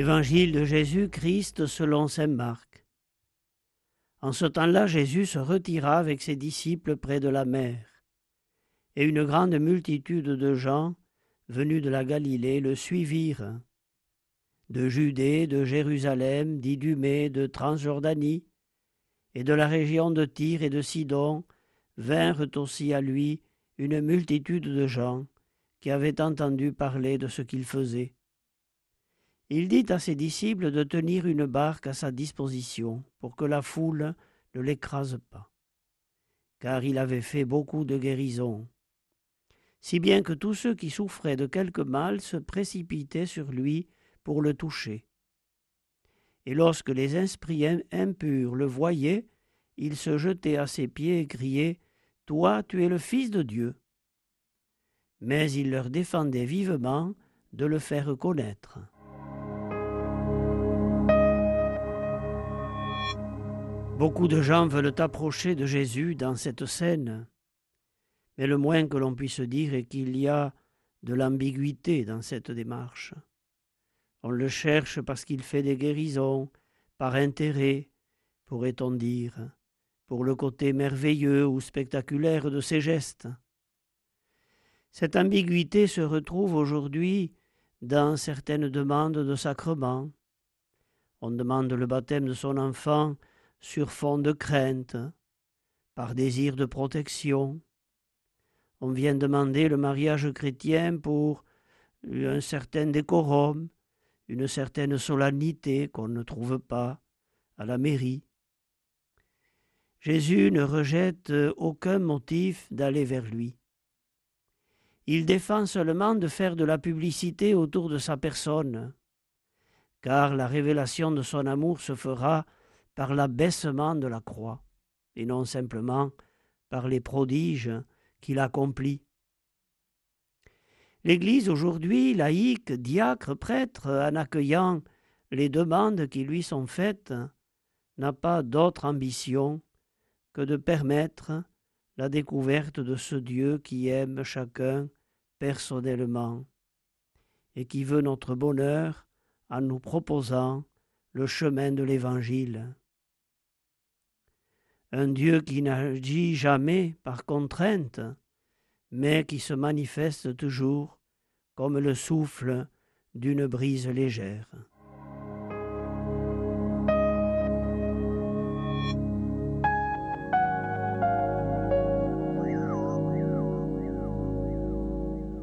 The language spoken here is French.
Évangile de Jésus-Christ selon saint Marc. En ce temps-là, Jésus se retira avec ses disciples près de la mer, et une grande multitude de gens, venus de la Galilée, le suivirent. De Judée, de Jérusalem, d'Idumée, de Transjordanie, et de la région de Tyr et de Sidon, vinrent aussi à lui une multitude de gens qui avaient entendu parler de ce qu'il faisait il dit à ses disciples de tenir une barque à sa disposition pour que la foule ne l'écrase pas, car il avait fait beaucoup de guérisons, si bien que tous ceux qui souffraient de quelque mal se précipitaient sur lui pour le toucher. Et lorsque les esprits impurs le voyaient, ils se jetaient à ses pieds et criaient Toi, tu es le Fils de Dieu. Mais il leur défendait vivement de le faire connaître. Beaucoup de gens veulent approcher de Jésus dans cette scène, mais le moins que l'on puisse dire est qu'il y a de l'ambiguïté dans cette démarche. On le cherche parce qu'il fait des guérisons, par intérêt, pourrait-on dire, pour le côté merveilleux ou spectaculaire de ses gestes. Cette ambiguïté se retrouve aujourd'hui dans certaines demandes de sacrement. On demande le baptême de son enfant sur fond de crainte, par désir de protection. On vient demander le mariage chrétien pour un certain décorum, une certaine solennité qu'on ne trouve pas à la mairie. Jésus ne rejette aucun motif d'aller vers lui. Il défend seulement de faire de la publicité autour de sa personne, car la révélation de son amour se fera par l'abaissement de la croix, et non simplement par les prodiges qu'il accomplit. L'Église aujourd'hui, laïque, diacre, prêtre, en accueillant les demandes qui lui sont faites, n'a pas d'autre ambition que de permettre la découverte de ce Dieu qui aime chacun personnellement et qui veut notre bonheur en nous proposant le chemin de l'Évangile un Dieu qui n'agit jamais par contrainte, mais qui se manifeste toujours comme le souffle d'une brise légère.